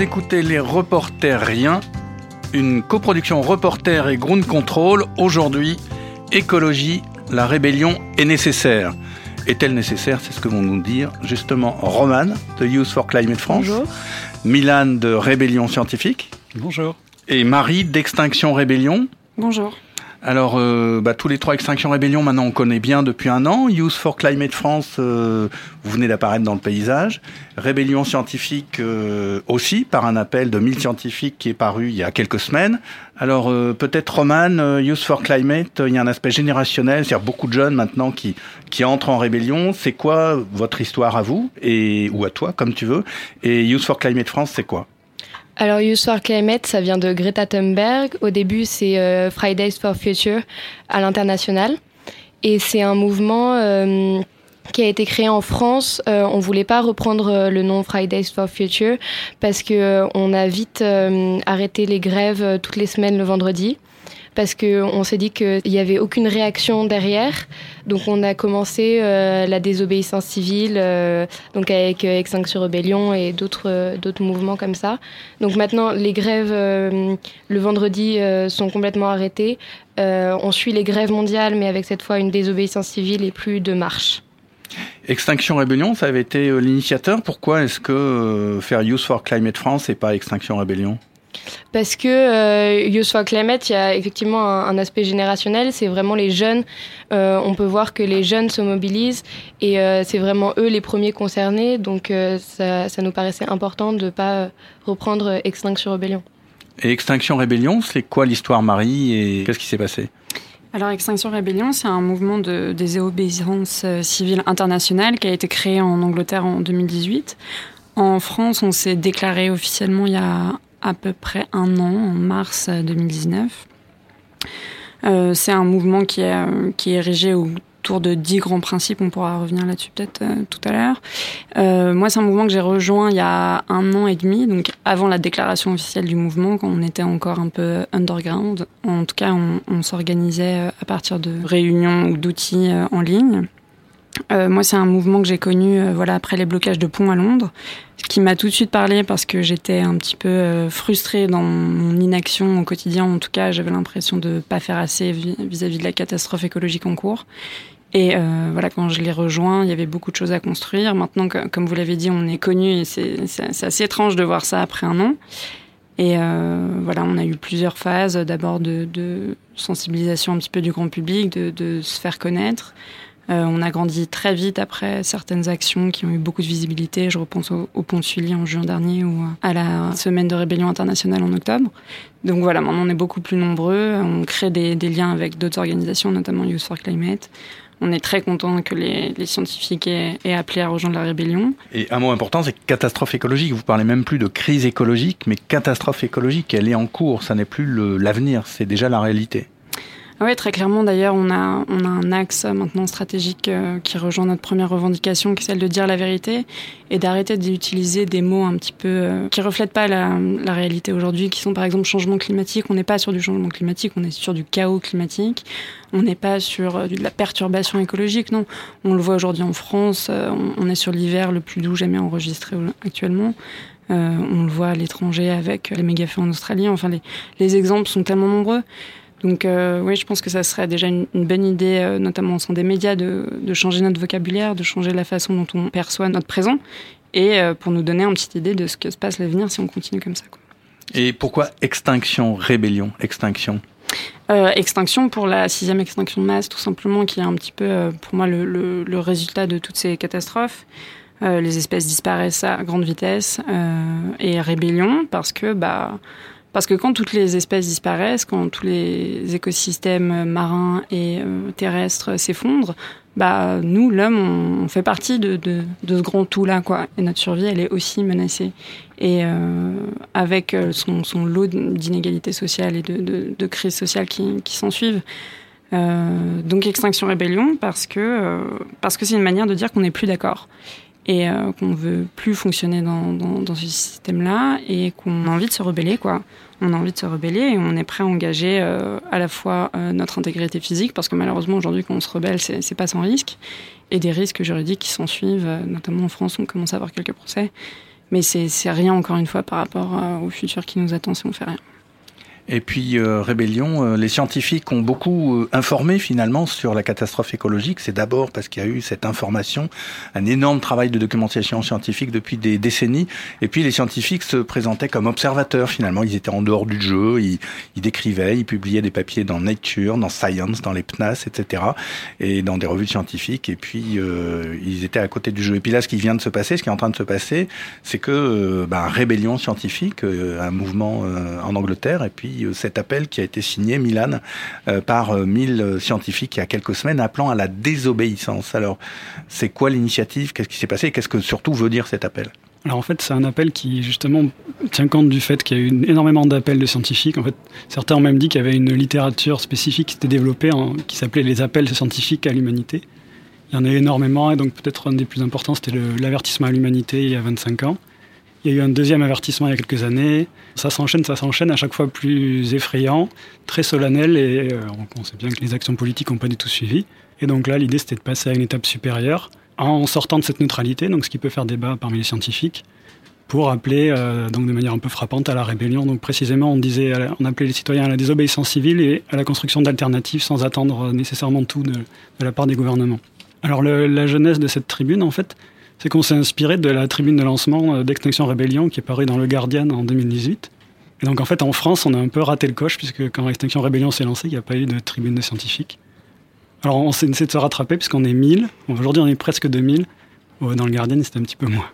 Vous écoutez les reporters rien, une coproduction reporter et ground control. Aujourd'hui, écologie, la rébellion est nécessaire. Est-elle nécessaire? C'est ce que vont nous dire justement Roman de Youth for Climate France. Bonjour. Milan de Rébellion Scientifique. Bonjour. Et Marie d'Extinction Rébellion. Bonjour. Alors, euh, bah, tous les trois Extinction Rébellion, maintenant on connaît bien depuis un an. Youth for Climate France, euh, vous venez d'apparaître dans le paysage. Rébellion Scientifique euh, aussi, par un appel de 1000 scientifiques qui est paru il y a quelques semaines. Alors, euh, peut-être Roman, euh, Youth for Climate, il y a un aspect générationnel, c'est-à-dire beaucoup de jeunes maintenant qui, qui entrent en rébellion. C'est quoi votre histoire à vous, et, ou à toi, comme tu veux Et Youth for Climate France, c'est quoi? Alors, Youth for Climate, ça vient de Greta Thunberg. Au début, c'est euh, Fridays for Future à l'international. Et c'est un mouvement euh, qui a été créé en France. Euh, on voulait pas reprendre euh, le nom Fridays for Future parce que on a vite arrêté les grèves toutes les semaines le vendredi. Parce que on s'est dit qu'il n'y avait aucune réaction derrière, donc on a commencé euh, la désobéissance civile, euh, donc avec euh, Extinction Rebellion et d'autres euh, mouvements comme ça. Donc maintenant, les grèves euh, le vendredi euh, sont complètement arrêtées. Euh, on suit les grèves mondiales, mais avec cette fois une désobéissance civile et plus de marche. Extinction Rébellion, ça avait été euh, l'initiateur. Pourquoi est-ce que euh, faire Youth for Climate France et pas Extinction Rébellion Parce que euh, Youth for Climate, il y a effectivement un, un aspect générationnel. C'est vraiment les jeunes. Euh, on peut voir que les jeunes se mobilisent et euh, c'est vraiment eux les premiers concernés. Donc euh, ça, ça nous paraissait important de ne pas reprendre Extinction Rebellion. Et Extinction Rébellion, c'est quoi l'histoire Marie et qu'est-ce qui s'est passé? Alors, Extinction Rébellion, c'est un mouvement de désobéissance civile internationale qui a été créé en Angleterre en 2018. En France, on s'est déclaré officiellement il y a à peu près un an, en mars euh, 2019. Euh, c'est un mouvement qui est, euh, qui est érigé autour de dix grands principes. On pourra revenir là-dessus peut-être euh, tout à l'heure. Moi, c'est un mouvement que j'ai rejoint il y a un an et demi, donc avant la déclaration officielle du mouvement, quand on était encore un peu underground. En tout cas, on, s'organisait à partir de réunions ou d'outils en ligne. Euh, moi, c'est un mouvement que j'ai connu euh, voilà, après les blocages de ponts à Londres, ce qui m'a tout de suite parlé parce que j'étais un petit peu euh, frustrée dans mon inaction au quotidien. En tout cas, j'avais l'impression de ne pas faire assez vis- vis-à-vis de la catastrophe écologique en cours. Et euh, voilà, quand je l'ai rejoint, il y avait beaucoup de choses à construire. Maintenant, comme vous l'avez dit, on est connu et c'est assez étrange de voir ça après un an. Et euh, voilà, on a eu plusieurs phases. D'abord de, sensibilisation un petit peu du grand public, de se faire connaître. Euh, on a grandi très vite après certaines actions qui ont eu beaucoup de visibilité. Je repense au, pont de Sully en juin dernier ou à la semaine de rébellion internationale en octobre. Donc voilà, maintenant on est beaucoup plus nombreux. On crée des, liens avec d'autres organisations, notamment Youth for Climate. On est très content que les, scientifiques aient, aient appelé à rejoindre la rébellion. Et un mot important, c'est catastrophe écologique. Vous parlez même plus de crise écologique, mais catastrophe écologique. Elle est en cours. Ça n'est plus l'avenir, c'est déjà la réalité. Ah Oui, très clairement. D'ailleurs, on a, on a un axe maintenant stratégique euh, qui rejoint notre première revendication, qui est celle de dire la vérité et d'arrêter d'utiliser des mots un petit peu euh, qui reflètent pas la, la réalité aujourd'hui, qui sont par exemple changement climatique. On n'est pas sur du changement climatique, on est sur du chaos climatique. On n'est pas sur euh, de la perturbation écologique, non. On le voit aujourd'hui en France. euh, on, est sur l'hiver le plus doux jamais enregistré actuellement. Euh, on le voit à l'étranger avec les méga-feux en Australie. Enfin, les, les exemples sont tellement nombreux. Donc euh, oui, je pense que ça serait déjà une, une bonne idée, euh, notamment au sein des médias, de, de changer notre vocabulaire, de changer la façon dont on perçoit notre présent, et euh, pour nous donner une petite idée de ce que se passe l'avenir si on continue comme ça. Quoi. Et pourquoi extinction, rébellion, extinction? Extinction pour la sixième extinction de masse, tout simplement, qui est un petit peu, pour moi, le, le, le résultat de toutes ces catastrophes. Les espèces disparaissent à grande vitesse et rébellion parce que bah parce que quand toutes les espèces disparaissent, quand tous les écosystèmes marins et euh, terrestres s'effondrent, bah nous l'homme on, fait partie de, ce grand tout là quoi. Et notre survie elle est aussi menacée. Et euh, avec euh, son, lot d'inégalités sociales et de, crises sociales qui, qui s'en suivent. Euh, donc extinction rébellion parce que c'est une manière de dire qu'on n'est plus d'accord et euh, qu'on veut plus fonctionner dans, dans, ce système-là et qu'on a envie de se rebeller quoi. On a envie de se rebeller et on est prêt à engager euh, à la fois euh, notre intégrité physique parce que malheureusement aujourd'hui quand on se rebelle c'est pas sans risque et des risques juridiques qui s'en suivent, notamment en France on commence à avoir quelques procès. Mais c'est rien, encore une fois, par rapport au futur qui nous attend si on fait rien. Et puis euh, Rébellion, euh, les scientifiques ont beaucoup euh, informé finalement sur la catastrophe écologique. C'est d'abord parce qu'il y a eu cette information, un énorme travail de documentation scientifique depuis des décennies. Et puis les scientifiques se présentaient comme observateurs finalement. Ils étaient en dehors du jeu, ils, ils décrivaient, ils publiaient des papiers dans Nature, dans Science, dans les PNAS, etc. Et dans des revues scientifiques. Et puis euh, ils étaient à côté du jeu. Et puis là, ce qui vient de se passer, ce qui est en train de se passer, c'est que bah, Rébellion scientifique, un mouvement en Angleterre, et puis euh, cet appel qui a été signé, Milan, euh, par 1000 euh, scientifiques il y a quelques semaines, appelant à la désobéissance. Alors, c'est quoi l'initiative? Qu'est-ce qui s'est passé? Qu'est-ce que surtout veut dire cet appel? Alors en fait, c'est un appel qui justement tient compte du fait qu'il y a eu énormément d'appels de scientifiques. En fait, certains ont même dit qu'il y avait une littérature spécifique qui s'était développée qui s'appelait les appels scientifiques à l'humanité. Il y en a eu énormément et donc peut-être un des plus importants, c'était l'avertissement à l'humanité il y a 25 ans. Il y a eu un deuxième avertissement il y a quelques années. Ça s'enchaîne, ça s'enchaîne, à chaque fois plus effrayant, très solennel, et euh, on sait bien que les actions politiques n'ont pas du tout suivi. Et donc là, l'idée, c'était de passer à une étape supérieure, en sortant de cette neutralité, donc ce qui peut faire débat parmi les scientifiques, pour appeler, euh, de manière un peu frappante, à la rébellion. Donc précisément, on disait, on appelait les citoyens à la désobéissance civile et à la construction d'alternatives sans attendre nécessairement tout de, la part des gouvernements. Alors la jeunesse de cette tribune, en fait, c'est qu'on s'est inspiré de la tribune de lancement euh, d'Extinction Rébellion qui est parue dans Le Guardian en 2018. Et donc en fait en France on a un peu raté le coche puisque quand Extinction Rébellion s'est lancée il n'y a pas eu de tribune de scientifiques. Alors on s'est essayé de se rattraper puisqu'on est 1000, aujourd'hui on est presque 2000, dans Le Guardian c'était un petit peu moins.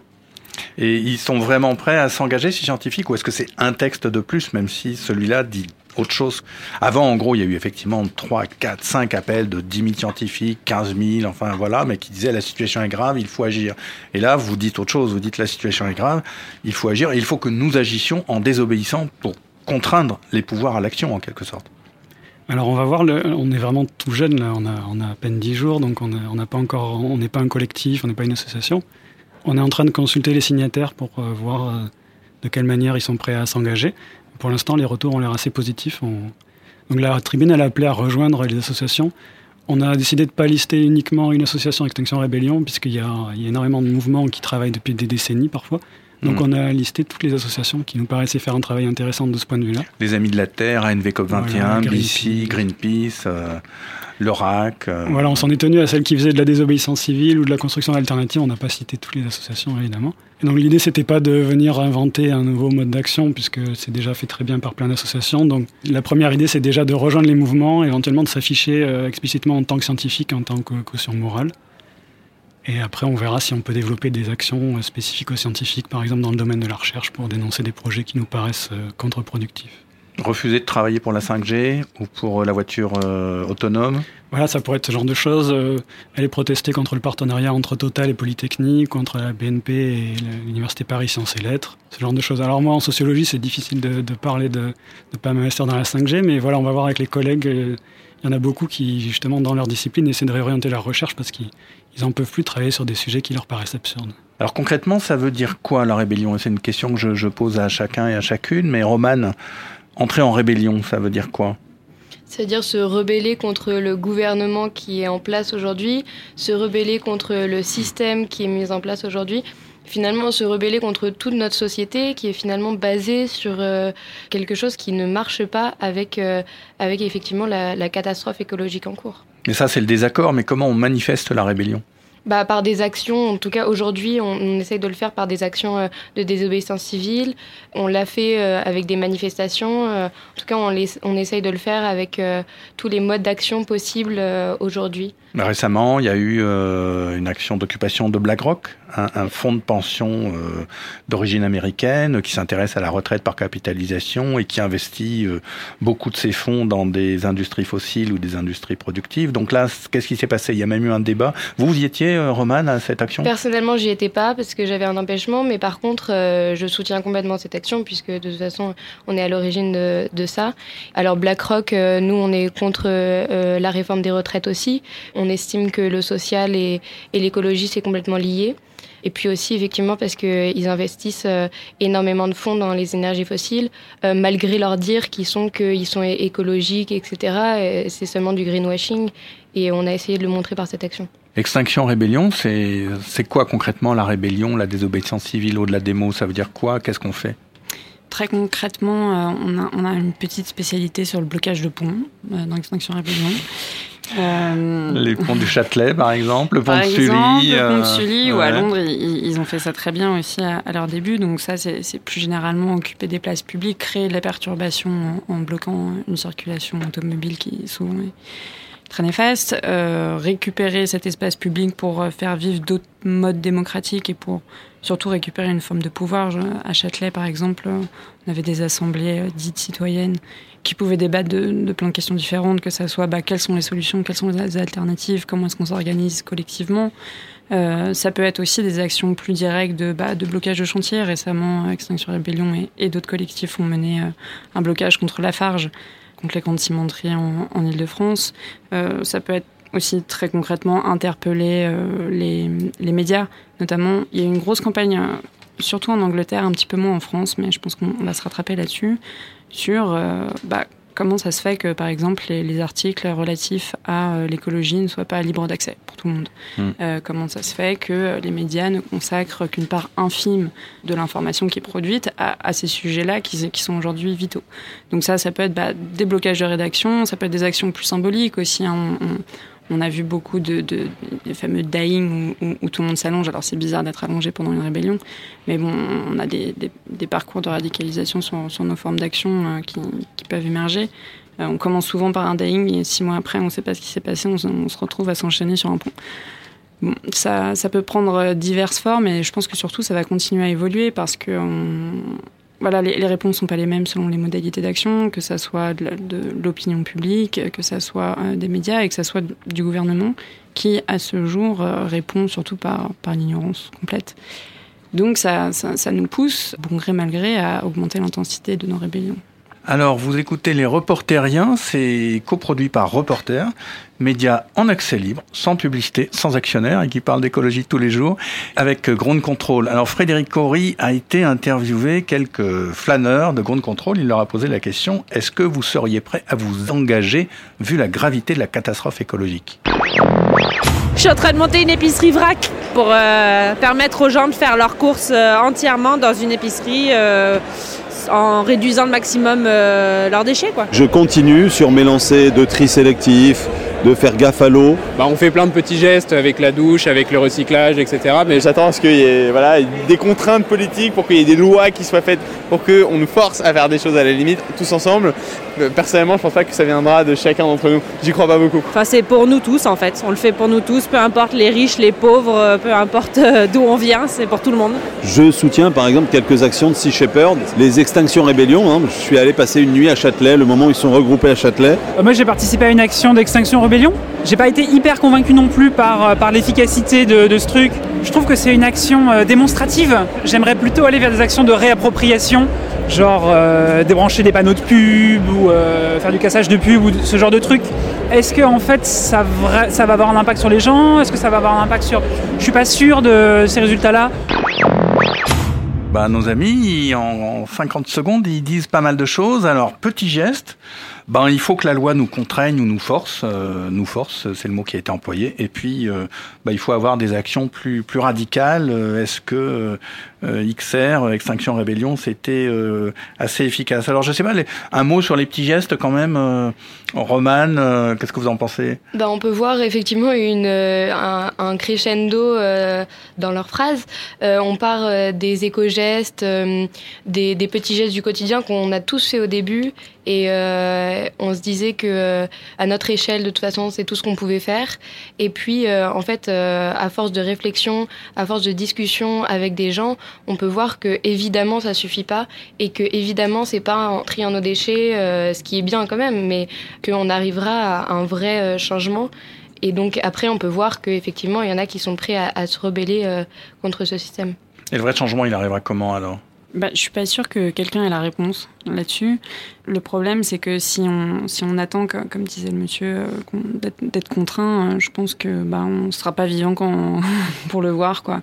Et ils sont vraiment prêts à s'engager, ces scientifiques, ou est-ce que c'est un texte de plus, même si celui-là dit autre chose. Avant, en gros, il y a eu effectivement 3, 4, 5 appels de 10 000 scientifiques, 15 000, enfin voilà, mais qui disaient la situation est grave, il faut agir. Et là, vous dites autre chose, vous dites la situation est grave, il faut agir, et il faut que nous agissions en désobéissant pour contraindre les pouvoirs à l'action, en quelque sorte. Alors on va voir, on est vraiment tout jeune, là, on, a, à peine 10 jours, donc on n'a pas encore, on n'est pas un collectif, on n'est pas une association. On est en train de consulter les signataires pour euh, voir euh, de quelle manière ils sont prêts à s'engager. Pour l'instant, les retours ont l'air assez positifs. Donc la tribune, elle a appelé à rejoindre les associations. On a décidé de ne pas lister uniquement une association Extinction Rébellion, puisqu'il y, a énormément de mouvements qui travaillent depuis des décennies parfois. Donc mm. on a listé toutes les associations qui nous paraissaient faire un travail intéressant de ce point de vue-là. Les Amis de la Terre, ANV COP21, BC, Greenpeace, euh, l'ORAC. Euh. Voilà, on s'en est tenu à celles qui faisaient de la désobéissance civile ou de la construction alternative. On n'a pas cité toutes les associations, évidemment. Et donc l'idée, c'était pas de venir inventer un nouveau mode d'action, puisque c'est déjà fait très bien par plein d'associations. Donc la première idée, c'est déjà de rejoindre les mouvements, éventuellement de s'afficher euh, explicitement en tant que scientifique, en tant que caution morale. Et après, on verra si on peut développer des actions euh, spécifiques aux scientifiques, par exemple dans le domaine de la recherche, pour dénoncer des projets qui nous paraissent contre-productifs refuser de travailler pour la 5G ou pour euh, la voiture euh, autonome? Voilà, ça pourrait être ce genre de choses. Euh, aller protester contre le partenariat entre Total et Polytechnique, contre la BNP et l'Université Paris Sciences et Lettres, ce genre de choses. Alors moi, en sociologie, c'est difficile de, parler de ne pas m'investir dans la 5G, mais voilà, on va voir avec les collègues. Il y en a beaucoup qui, justement, dans leur discipline, essaient de réorienter leur recherche parce qu'ils n'en peuvent plus travailler sur des sujets qui leur paraissent absurdes. Alors concrètement, ça veut dire quoi la rébellion? C'est une question que je, je, pose à chacun et à chacune, mais Roman, Entrer en rébellion, ça veut dire quoi? C'est-à-dire se rebeller contre le gouvernement qui est en place aujourd'hui, se rebeller contre le système qui est mis en place aujourd'hui, finalement se rebeller contre toute notre société qui est finalement basée sur euh, quelque chose qui ne marche pas avec, euh, avec effectivement la, la catastrophe écologique en cours. Mais ça c'est le désaccord, mais comment on manifeste la rébellion? Bah, par des actions, en tout cas aujourd'hui, on, on, essaye de le faire par des actions euh, de désobéissance civile. On l'a fait euh, avec des manifestations. Euh, en tout cas, on, les, on, essaye de le faire avec tous les modes d'action possibles aujourd'hui. Récemment, il y a eu une action d'occupation de BlackRock, un, fonds de pension d'origine américaine qui s'intéresse à la retraite par capitalisation et qui investit beaucoup de ses fonds dans des industries fossiles ou des industries productives. Donc là, qu'est-ce qui s'est passé? Il y a même eu un débat. Vous, y étiez euh, Romane, à cette action? Personnellement, j'y étais pas parce que j'avais un empêchement, mais par contre, euh, je soutiens complètement cette action puisque de toute façon, on est à l'origine de, ça. Alors BlackRock, euh, nous, on est contre la réforme des retraites aussi. On estime que le social et, l'écologie, c'est complètement lié. Et puis aussi, effectivement, parce qu'ils investissent énormément de fonds dans les énergies fossiles, malgré leur dire qu'ils sont, qu'ils sont écologiques, etc. C'est seulement du greenwashing. Et on a essayé de le montrer par cette action. Extinction Rébellion, c'est quoi concrètement la rébellion, la désobéissance civile au-delà des mots? Ça veut dire quoi? Qu'est-ce qu'on fait? Très concrètement, on, a, on, a, une petite spécialité sur le blocage de ponts dans Extinction Rébellion. Euh... Les ponts du Châtelet, par exemple, le pont de Sully. Le pont de Sully, ou à Londres, ils, ont fait ça très bien aussi à, leur début. Donc ça, c'est plus généralement occuper des places publiques, créer de la perturbation en, bloquant une circulation automobile qui souvent est très néfaste, euh, récupérer cet espace public pour euh, faire vivre d'autres modes démocratiques et pour surtout récupérer une forme de pouvoir. À Châtelet, par exemple, on avait des assemblées euh, dites citoyennes qui pouvaient débattre de, plein de questions différentes, que ce soit bah, quelles sont les solutions, quelles sont les alternatives, comment est-ce qu'on s'organise collectivement. Ça peut être aussi des actions plus directes de, bah, de blocage de chantier. Récemment, Extinction Rébellion et, d'autres collectifs ont mené un blocage contre la Farge, contre les grandes cimenteries en, en Ile-de-France. Euh, ça peut être aussi très concrètement interpeller euh, les, médias, notamment. Il y a une grosse campagne, euh, surtout en Angleterre, un petit peu moins en France, mais je pense qu'on va se rattraper là-dessus, sur bah, comment ça se fait que, par exemple, les, articles relatifs à l'écologie ne soient pas libres d'accès pour tout le monde. Hmm. comment ça se fait que les médias ne consacrent qu'une part infime de l'information qui est produite à, ces sujets-là qui, qui, sont aujourd'hui vitaux? Donc ça, ça peut être bah, des blocages de rédaction, ça peut être des actions plus symboliques aussi. Hein. On, on a vu beaucoup de, fameux dying où, tout le monde s'allonge. Alors c'est bizarre d'être allongé pendant une rébellion, mais bon, on a des, parcours de radicalisation sur, nos formes d'action euh, qui, peuvent émerger. Euh, on commence souvent par un dying et six mois après, on ne sait pas ce qui s'est passé, on, se retrouve à s'enchaîner sur un pont. ça, peut prendre diverses formes et je pense que surtout ça va continuer à évoluer parce que voilà, les, réponses ne sont pas les mêmes selon les modalités d'action, que ça soit de, l'opinion publique, que ça soit euh, des médias et que ça soit du gouvernement, qui à ce jour euh, répond surtout par, par l'ignorance complète. Donc ça, ça, ça nous pousse, bon gré mal gré, à augmenter l'intensité de nos rébellions. Alors, vous écoutez Les Reporteriens, c'est coproduit par Reporter, média en accès libre, sans publicité, sans actionnaire, et qui parle d'écologie tous les jours, avec Ground Control. Alors, Frédéric Cory a été interviewé quelques flâneurs de Ground Control. Il leur a posé la question, est-ce que vous seriez prêt à vous engager, vu la gravité de la catastrophe écologique? Je suis en train de monter une épicerie vrac pour euh, permettre aux gens de faire leurs courses euh, entièrement dans une épicerie euh, en réduisant le maximum euh, leurs déchets. Quoi. Je continue sur mes lancers de tri sélectif, de faire gaffe à l'eau. Bah, on fait plein de petits gestes avec la douche, avec le recyclage, etc. Mais j'attends à ce qu'il y ait voilà, des contraintes politiques, pour qu'il y ait des lois qui soient faites, pour qu'on nous force à faire des choses à la limite, tous ensemble. Euh, personnellement, je pense pas que ça viendra de chacun d'entre nous. J'y crois pas beaucoup. Enfin, c'est pour nous tous en fait. On le fait pour nous tous, peu importe les riches, les pauvres, euh, peu importe euh, d'où on vient, c'est pour tout le monde. Je soutiens par exemple quelques actions de Sea Shepherd, les Extinctions Rébellion. Hein. Je suis allé passer une nuit à Châtelet, le moment où ils sont regroupés à Châtelet. moi, j'ai participé à une action d'Extinction Rébellion. J'ai pas été hyper convaincu non plus par, par l'efficacité de, ce truc. Je trouve que c'est une action démonstrative. J'aimerais plutôt aller vers des actions de réappropriation genre euh, débrancher des panneaux de pub ou euh, faire du cassage de pub ou ce genre de truc. Est-ce que en fait ça, ça va avoir un impact sur les gens? Est-ce que ça va avoir un impact sur... Je suis pas sûr de ces résultats-là. Bah, nos amis, en 50 secondes, ils disent pas mal de choses. Alors, petit geste, ben, il faut que la loi nous contraigne ou nous force, euh, nous force, c'est le mot qui a été employé. Et puis, euh, ben, il faut avoir des actions plus plus radicales. Euh, est-ce que XR, Extinction Rébellion, c'était assez efficace? Alors, je sais pas, un mot sur les petits gestes quand même. Roman, qu'est-ce que vous en pensez? Ben, on peut voir effectivement une un, un crescendo dans leurs phrases. on part des éco-gestes, des, des petits gestes du quotidien qu'on a tous fait au début et euh, on se disait que euh, à notre échelle, de toute façon, c'est tout ce qu'on pouvait faire. Et puis, euh, en fait, à force de réflexion, à force de discussion avec des gens, on peut voir que évidemment, ça suffit pas et que évidemment, c'est pas en triant nos déchets, ce qui est bien quand même, mais qu'on arrivera à un vrai changement. Et donc après, on peut voir qu'effectivement, il y en a qui sont prêts à, à se rebeller contre ce système. Et le vrai changement, il arrivera comment alors? Bah, je suis pas sûre que quelqu'un ait la réponse là-dessus. Le problème, c'est que si on, si on attend, comme disait le monsieur, euh, d'être contraint, euh, je pense que bah, on ne sera pas vivant pour le voir. quoi.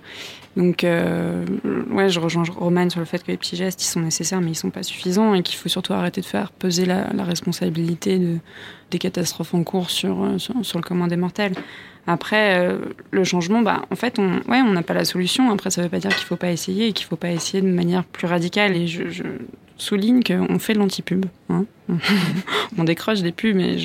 Donc, euh, ouais, je rejoins Roman sur le fait que les petits gestes, ils sont nécessaires, mais ils sont pas suffisants et qu'il faut surtout arrêter de faire peser la, responsabilité de, des catastrophes en cours sur, sur, sur le commun des mortels. Après, euh, le changement, bah, en fait, on ouais, on n'a pas la solution. Après, ça ne veut pas dire qu'il ne faut pas essayer et qu'il ne faut pas essayer de manière plus radicale. Et je, je souligne qu'on fait de l'antipub. Hein on décroche des pubs, mais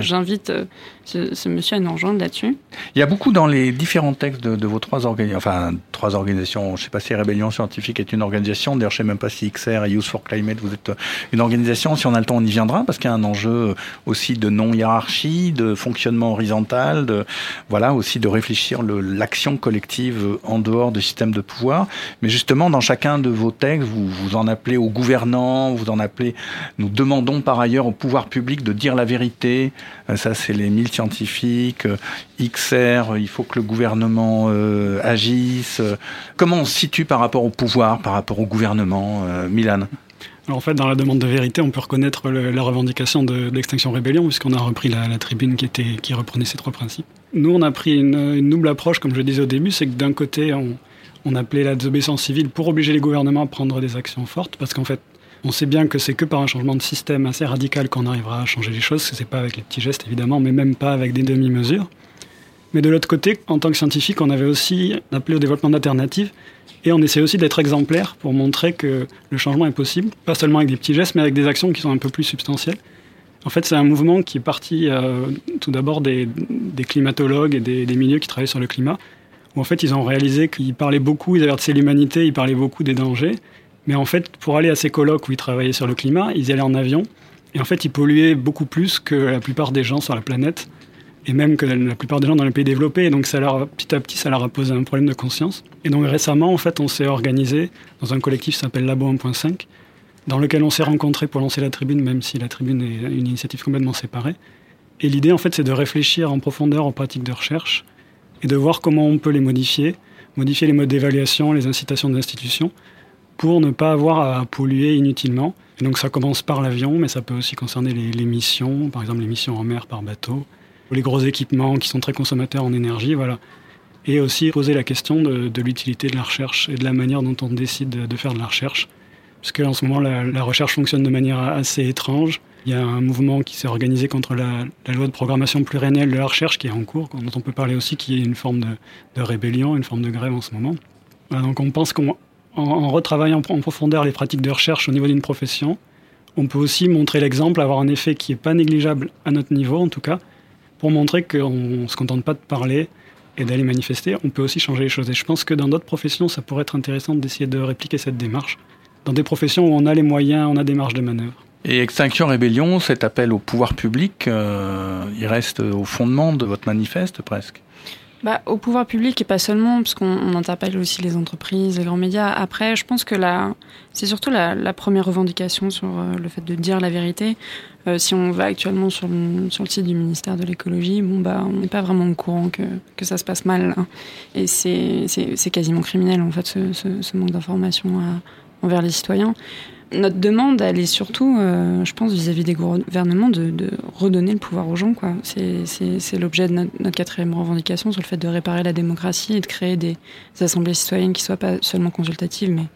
j'invite euh, ce, monsieur à nous rejoindre là-dessus. Il y a beaucoup dans les différents textes de, vos trois organisations, enfin trois organisations, je ne sais pas si Rébellion Scientifique est une organisation, d'ailleurs je ne sais même pas si XR et Youth for Climate, vous êtes une organisation, si on a le temps on y viendra, parce qu'il y a un enjeu aussi de non-hiérarchie, de fonctionnement horizontal, de, voilà, aussi de réfléchir l'action collective en dehors du système de pouvoir. Mais justement, dans chacun de vos textes, vous, vous en appelez aux gouvernants, vous en appelez, nous demandons par ailleurs au pouvoir public de dire la vérité. Euh, ça, c'est les mille scientifiques. Euh, XR, il faut que le gouvernement euh, agisse. Comment on se situe par rapport au pouvoir, par rapport au gouvernement, Milan? En fait, dans la demande de vérité, on peut reconnaître la revendication de, l'Extinction Rébellion, puisqu'on a repris la, tribune qui, était, qui reprenait ces trois principes. Nous, on a pris une, double approche, comme je disais au début, c'est que d'un côté, on, on appelait la désobéissance civile pour obliger les gouvernements à prendre des actions fortes, parce qu'en fait, on sait bien que c'est que par un changement de système assez radical qu'on arrivera à changer les choses, c'est pas avec les petits gestes évidemment, mais même pas avec des demi-mesures. Mais de l'autre côté, en tant que scientifique, on avait aussi appelé au développement d'alternatives et on essaie aussi d'être exemplaire pour montrer que le changement est possible, pas seulement avec des petits gestes, mais avec des actions qui sont un peu plus substantielles. En fait, c'est un mouvement qui est parti euh, tout d'abord des, climatologues et des, milieux qui travaillent sur le climat, où en fait ils ont réalisé qu'ils parlaient beaucoup, ils avertissaient l'humanité, ils parlaient beaucoup des dangers, mais en fait, pour aller à ces colloques où ils travaillaient sur le climat, ils y allaient en avion. Et en fait, ils polluaient beaucoup plus que la plupart des gens sur la planète, et même que la plupart des gens dans les pays développés. Et donc, petit à petit, ça leur a posé un problème de conscience. Et donc, récemment, en fait, on s'est organisé dans un collectif qui s'appelle Labo 1.5, dans lequel on s'est rencontrés pour lancer la tribune, même si la tribune est une initiative complètement séparée. Et l'idée, en fait, c'est de réfléchir en profondeur aux pratiques de recherche et de voir comment on peut les modifier, modifier les modes d'évaluation, les incitations d'institutions, pour ne pas avoir à polluer inutilement. Donc ça commence par l'avion, mais ça peut aussi concerner les, missions, par exemple les missions en mer par bateau, les gros équipements qui sont très consommateurs en énergie, voilà. Et aussi poser la question de, l'utilité de la recherche et de la manière dont on décide de, faire de la recherche. Parce qu'en ce moment, la, recherche fonctionne de manière assez étrange. Il y a un mouvement qui s'est organisé contre la, loi de programmation pluriannuelle de la recherche qui est en cours, dont on peut parler aussi, qui est une forme de, rébellion, une forme de grève en ce moment. donc on pense qu'on en, retravaillant en profondeur les pratiques de recherche au niveau d'une profession, on peut aussi montrer l'exemple, avoir un effet qui n'est pas négligeable à notre niveau en tout cas, pour montrer qu'on ne se contente pas de parler et d'aller manifester, on peut aussi changer les choses. Et je pense que dans d'autres professions, ça pourrait être intéressant d'essayer de répliquer cette démarche, dans des professions où on a les moyens, on a des marges de manœuvre. Et Extinction Rébellion, cet appel au pouvoir public, euh, il reste au fondement de votre manifeste presque? Bah, Au pouvoir public et pas seulement, parce qu'on interpelle aussi les entreprises, les grands médias. Après, je pense que c'est surtout la, première revendication sur euh, le fait de dire la vérité. Euh, si on va actuellement sur le, site du ministère de l'écologie, bon, bah, on n'est pas vraiment au courant que, ça se passe mal. Hein. Et c'est quasiment criminel, en fait, ce, ce, manque d'information envers les citoyens notre demande, elle est surtout, euh, je pense, vis-à-vis des gouvernements, de, redonner le pouvoir aux gens. C'est, l'objet de notre, quatrième revendication sur le fait de réparer la démocratie et de créer des, des assemblées citoyennes qui soient pas seulement consultatives, mais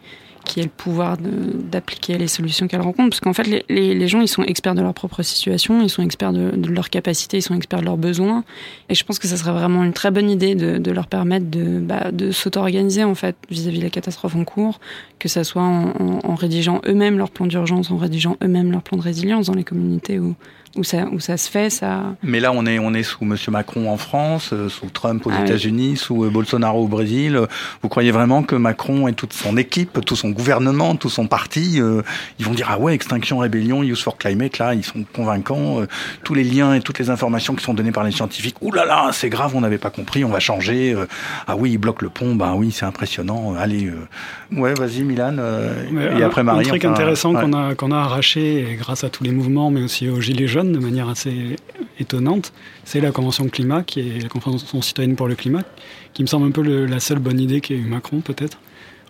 qui ait le pouvoir d'appliquer les solutions qu'elle rencontre. Parce qu'en fait, les, les, gens, ils sont experts de leur propre situation, ils sont experts de, de leur capacité, ils sont experts de leurs besoins. Et je pense que ça serait vraiment une très bonne idée de, leur permettre de, bah, de s'auto-organiser, en fait, vis-à-vis de la catastrophe en cours, que ça soit en, en rédigeant eux-mêmes leur plan d'urgence, en rédigeant eux-mêmes leur plan de résilience dans les communautés où, où ça, où ça se fait, ça. Mais là, on est, on est sous Monsieur Macron en France, euh, sous Trump aux ah États-Unis, sous euh, Bolsonaro au Brésil. Vous croyez vraiment que Macron et toute son équipe, tout son gouvernement, tout son parti, euh, ils vont dire ah ouais, Extinction Rébellion, Use for Climate, là, ils sont convaincants. tous les liens et toutes les informations qui sont données par les scientifiques, ouh là là, c'est grave, on n'avait pas compris, on va changer. ah oui, ils bloquent le pont, bah oui, c'est impressionnant. allez, ouais, vas-y, Milan. et après Marie. Un truc intéressant qu'on a qu'on a arraché grâce à tous les mouvements, mais aussi aux gilets jaunes de manière assez étonnante, c'est la Convention climat, qui est la Convention citoyenne pour le climat, qui me semble un peu la seule bonne idée qu'a eu Macron peut-être.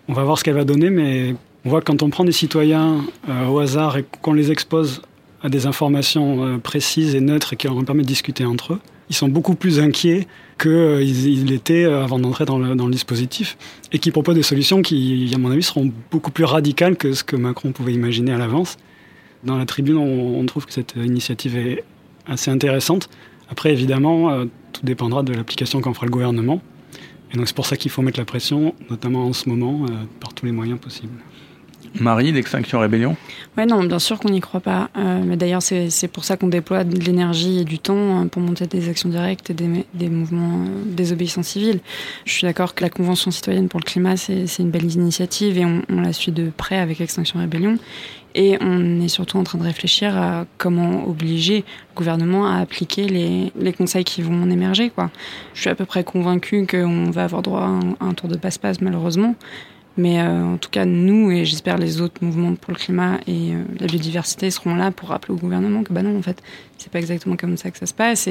On va voir ce qu'elle va donner, mais On voit que quand on prend des citoyens euh, au hasard et qu'on les expose à des informations euh, précises et neutres qui leur permettent de discuter entre eux, ils sont beaucoup plus inquiets qu'ils l'étaient avant d'entrer dans le, dans le, dispositif et qui proposent des solutions qui, à mon avis, seront beaucoup plus radicales que ce que Macron pouvait imaginer à l'avance. Dans la tribune, on, on, trouve que cette initiative est assez intéressante. Après, évidemment, euh, tout dépendra de l'application qu'en fera le gouvernement. Et donc c'est pour ça qu'il faut mettre la pression, notamment en ce moment, euh, par tous les moyens possibles. Marie, l'extinction rébellion? Ouais, non, bien sûr qu'on n'y croit pas. Euh, mais d'ailleurs, c'est pour ça qu'on déploie de l'énergie et du temps hein, pour monter des actions directes et des, des mouvements euh, désobéissance civile. Je suis d'accord que la Convention citoyenne pour le climat, c'est une belle initiative et on, on, la suit de près avec Extinction Rébellion. Et on est surtout en train de réfléchir à comment obliger le gouvernement à appliquer les, les conseils qui vont en émerger. Quoi. Je suis à peu près convaincue qu'on va avoir droit à un, tour de passe-passe, malheureusement. Mais euh, en tout cas, nous et j'espère les autres mouvements pour le climat et euh, la biodiversité seront là pour rappeler au gouvernement que bah non, en fait, c'est pas exactement comme ça que ça se passe.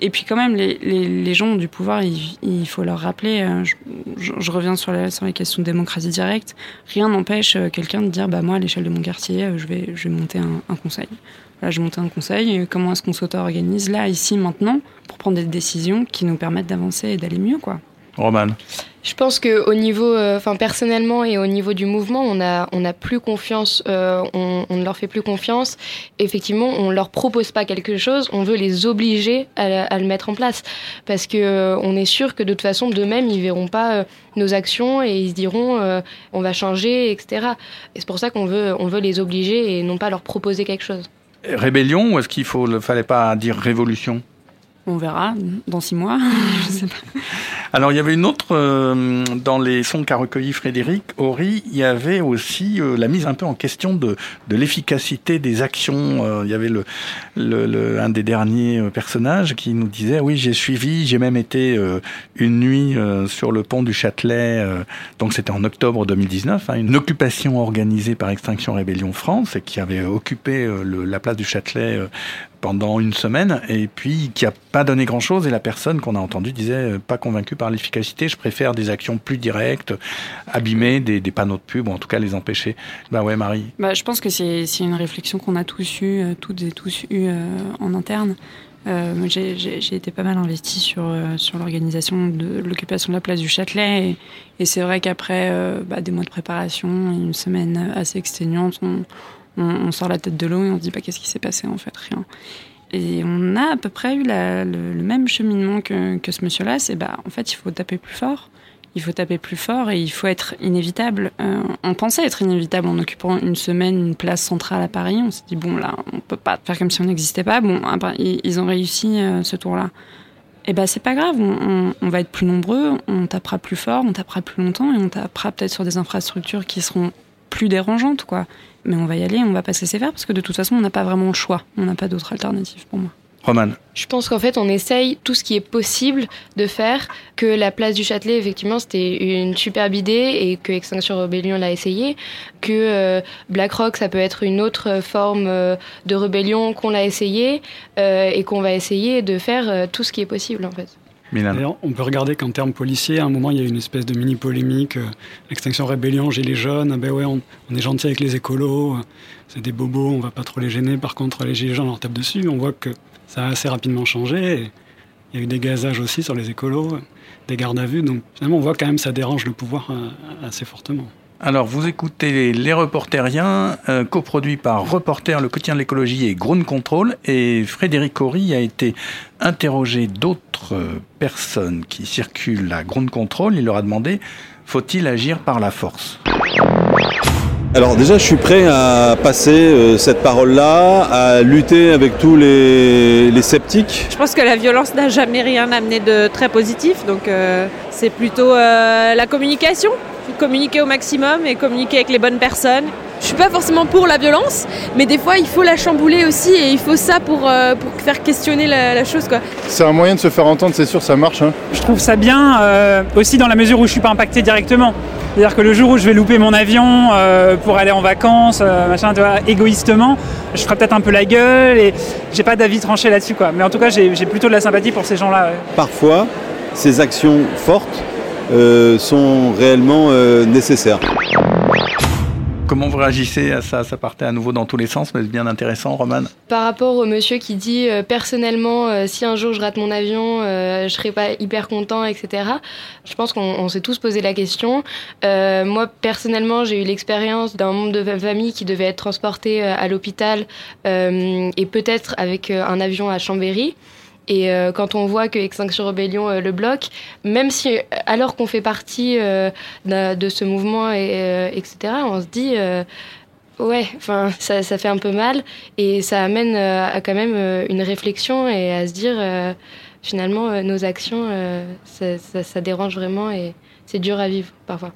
Et puis quand même, les, gens ont du pouvoir, il, faut leur rappeler, euh, je, reviens sur, la, sur les questions de démocratie directe, rien n'empêche quelqu'un de dire, bah moi, à l'échelle de mon quartier, je vais, je vais monter un, un conseil. Là, je vais monter un conseil, comment est-ce qu'on s'auto-organise là, ici, maintenant, pour prendre des décisions qui nous permettent d'avancer et d'aller mieux, quoi. Roman je pense que au niveau, enfin euh, personnellement et au niveau du mouvement, on a on a plus confiance, euh, on, on, ne leur fait plus confiance. Effectivement, on leur propose pas quelque chose, on veut les obliger à, à le mettre en place parce que euh, on est sûr que de toute façon d'eux-mêmes ils verront pas euh, nos actions et ils se diront euh, on va changer, etc. Et c'est pour ça qu'on veut on veut les obliger et non pas leur proposer quelque chose. Rébellion ou est-ce qu'il faut ne fallait pas dire révolution? On verra dans six mois. je sais pas. Alors il y avait une autre euh, dans les sons qu'a recueilli Frédéric Horry, il y avait aussi euh, la mise un peu en question de, de l'efficacité des actions. Euh, il y avait le, le, le, un des derniers personnages qui nous disait oui j'ai suivi, j'ai même été euh, une nuit euh, sur le pont du Châtelet, euh, donc c'était en octobre 2019, hein, une occupation organisée par Extinction Rébellion France et qui avait occupé euh, le, la place du Châtelet euh, pendant une semaine et puis qui a pas donné grand chose et la personne qu'on a entendu disait euh, pas convaincue par l'efficacité je préfère des actions plus directes abîmer des, panneaux de pub ou en tout cas les empêcher. Bah ouais Marie. Bah, je pense que c'est une réflexion qu'on a tous eu euh, toutes et tous eu euh, en interne. Euh, j'ai été pas mal investi sur, sur l'organisation de l'occupation de la place du Châtelet et, c'est vrai qu'après bah, des mois de préparation une semaine assez exténuante on, sort la tête de l'eau et on se dit pas qu'est-ce qui s'est passé en fait? Rien et on a à peu près eu le, même cheminement que, ce monsieur là c'est bah en fait il faut taper plus fort. Il faut taper plus fort et il faut être inévitable. Euh, on pensait être inévitable en occupant une semaine une place centrale à Paris. On s'est dit bon là on peut pas faire comme si on n'existait pas. Bon après, ils ont réussi euh, ce tour là et ben c'est pas grave. On, on va être plus nombreux. On tapera plus fort. On tapera plus longtemps et on tapera peut-être sur des infrastructures qui seront plus dérangeantes quoi mais on va y aller, on va pas se laisser faire parce que de toute façon, on n'a pas vraiment le choix. On n'a pas d'autre alternative pour moi. Roman. Je pense qu'en fait, on essaye tout ce qui est possible de faire, que la place du Châtelet, effectivement, c'était une superbe idée et que Extinction Rebellion l'a essayé, que euh, BlackRock, ça peut être une autre forme euh, de rébellion qu'on l'a essayé euh, et qu'on va essayer de faire euh, tout ce qui est possible, en fait. On peut regarder qu'en termes policiers, à un moment, il y a eu une espèce de mini polémique. Euh, Extinction Rébellion, j'ai les jeunes, ah ben on, est gentil avec les écolos, euh, c'est des bobos, on va pas trop les gêner. Par contre, les gilets jaunes, leur tape dessus. On voit que ça a assez rapidement changé. Il y a eu des gazages aussi sur les écolos, des gardes à vue. Donc finalement, on voit quand même ça dérange le pouvoir euh, assez fortement. Alors, vous écoutez Les Reporteriens, euh, coproduit par Reporter, le quotidien de l'écologie et Ground Control. Et Frédéric Cory a été interrogé d'autres personnes qui circulent à Ground Control. Il leur a demandé faut-il agir par la force? Alors déjà, je suis prêt à passer euh, cette parole-là, à lutter avec tous les, les, sceptiques. Je pense que la violence n'a jamais rien amené de très positif, donc euh, c'est plutôt euh, la communication communiquer au maximum et communiquer avec les bonnes personnes. Je suis pas forcément pour la violence, mais des fois il faut la chambouler aussi et il faut ça pour, euh, pour faire questionner la, la chose. C'est un moyen de se faire entendre, c'est sûr, ça marche. Hein. Je trouve ça bien euh, aussi dans la mesure où je suis pas impacté directement. C'est-à-dire que le jour où je vais louper mon avion euh, pour aller en vacances, euh, machin, tu vois, égoïstement, je ferai peut-être un peu la gueule et j'ai pas d'avis tranché là-dessus. quoi. Mais en tout cas, j'ai plutôt de la sympathie pour ces gens-là. Ouais. Parfois, ces actions fortes euh, sont réellement euh, nécessaires. Comment vous réagissez à ça? Ça partait à nouveau dans tous les sens, mais c'est bien intéressant, Roman. Par rapport au monsieur qui dit euh, personnellement, euh, si un jour je rate mon avion, euh, je serai pas hyper content, etc. Je pense qu'on s'est tous posé la question. moi, personnellement, j'ai eu l'expérience d'un membre de famille qui devait être transporté à l'hôpital et peut-être avec un avion à Chambéry. Et euh, quand on voit que Extinction Rebellion euh, le bloque, même si, alors qu'on fait partie euh, de ce mouvement, et, etc., on se dit, ouais, enfin, ça, fait un peu mal. Et ça amène à quand même une réflexion et à se dire, finalement, nos actions, ça dérange vraiment et c'est dur à vivre parfois.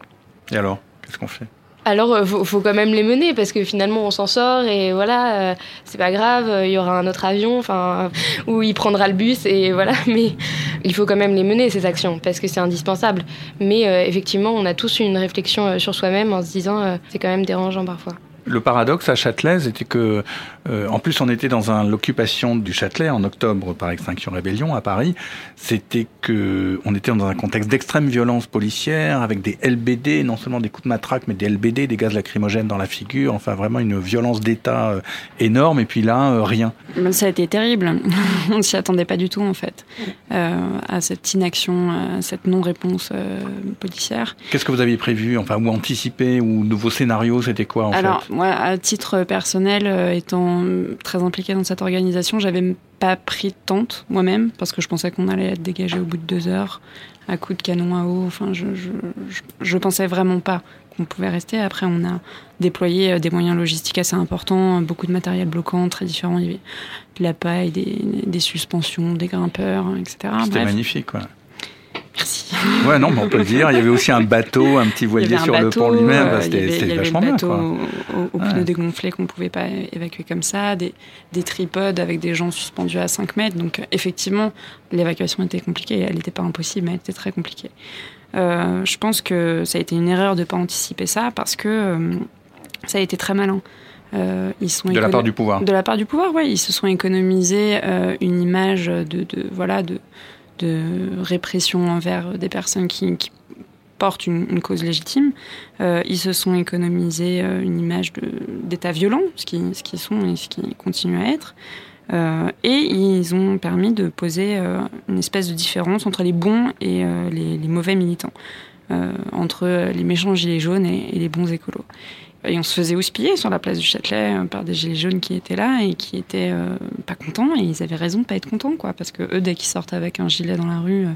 Et alors, qu'est-ce qu'on fait? Alors il euh, faut, quand même les mener parce que finalement on s'en sort et voilà, euh, c'est pas grave, euh, il y aura un autre avion, enfin, où il prendra le bus et voilà, mais il faut quand même les mener ces actions parce que c'est indispensable. Mais effectivement, on a tous une réflexion sur soi-même en se disant c'est quand même dérangeant parfois. Le paradoxe à Châtelet, c'était que, euh, en plus, on était dans l'occupation du Châtelet en octobre par Extinction Rébellion à Paris. C'était que on était dans un contexte d'extrême violence policière avec des LBD, non seulement des coups de matraque, mais des LBD, des gaz lacrymogènes dans la figure. Enfin, vraiment une violence d'État euh, énorme. Et puis là, euh, rien. Ça a été terrible. on ne s'y attendait pas du tout, en fait, à cette inaction, à cette non-réponse policière. Qu'est-ce que vous aviez prévu, enfin, ou anticipé, ou nouveau scénario, c'était quoi en Alors, moi, à titre personnel, euh, étant très impliquée dans cette organisation, j'avais pas pris de tente moi-même parce que je pensais qu'on allait être dégagé au bout de deux heures à coup de canon à eau. Enfin, je, je, je, pensais vraiment pas qu'on pouvait rester. Après, on a déployé euh, des moyens logistiques assez importants, beaucoup de matériel bloquant, très différent. Il y avait de la paille, des, des suspensions, des grimpeurs, etc. C'était magnifique, quoi. Ouais, non, mais on peut le dire. Il y avait aussi un bateau, un petit voilier sur le pont lui-même. Euh, c'était vachement bien. Quoi. Au, au pneus dégonflés qu'on ne pouvait pas évacuer comme ça, des, des, tripodes avec des gens suspendus à 5 mètres. Donc, effectivement, l'évacuation était compliquée. Elle n'était pas impossible, mais elle était très compliquée. Euh, je pense que ça a été une erreur de ne pas anticiper ça parce que euh, ça a été très malin. ils sont de la part du pouvoir. De la part du pouvoir, oui. Ils se sont économisés une image de, de voilà de de répression envers des personnes qui, portent une, cause légitime. Euh, ils se sont économisés euh, une image d'État violent, ce qu'ils ce qui sont et ce qu'ils continuent à être. Euh, et ils ont permis de poser une espèce de différence entre les bons et les, mauvais militants, entre les méchants gilets jaunes et, et les bons écolos. Et on se faisait houspiller sur la place du Châtelet euh, par des gilets jaunes qui étaient là et qui étaient euh, pas contents. Et ils avaient raison de pas être contents, quoi. Parce que eux, dès qu'ils sortent avec un gilet dans la rue, euh,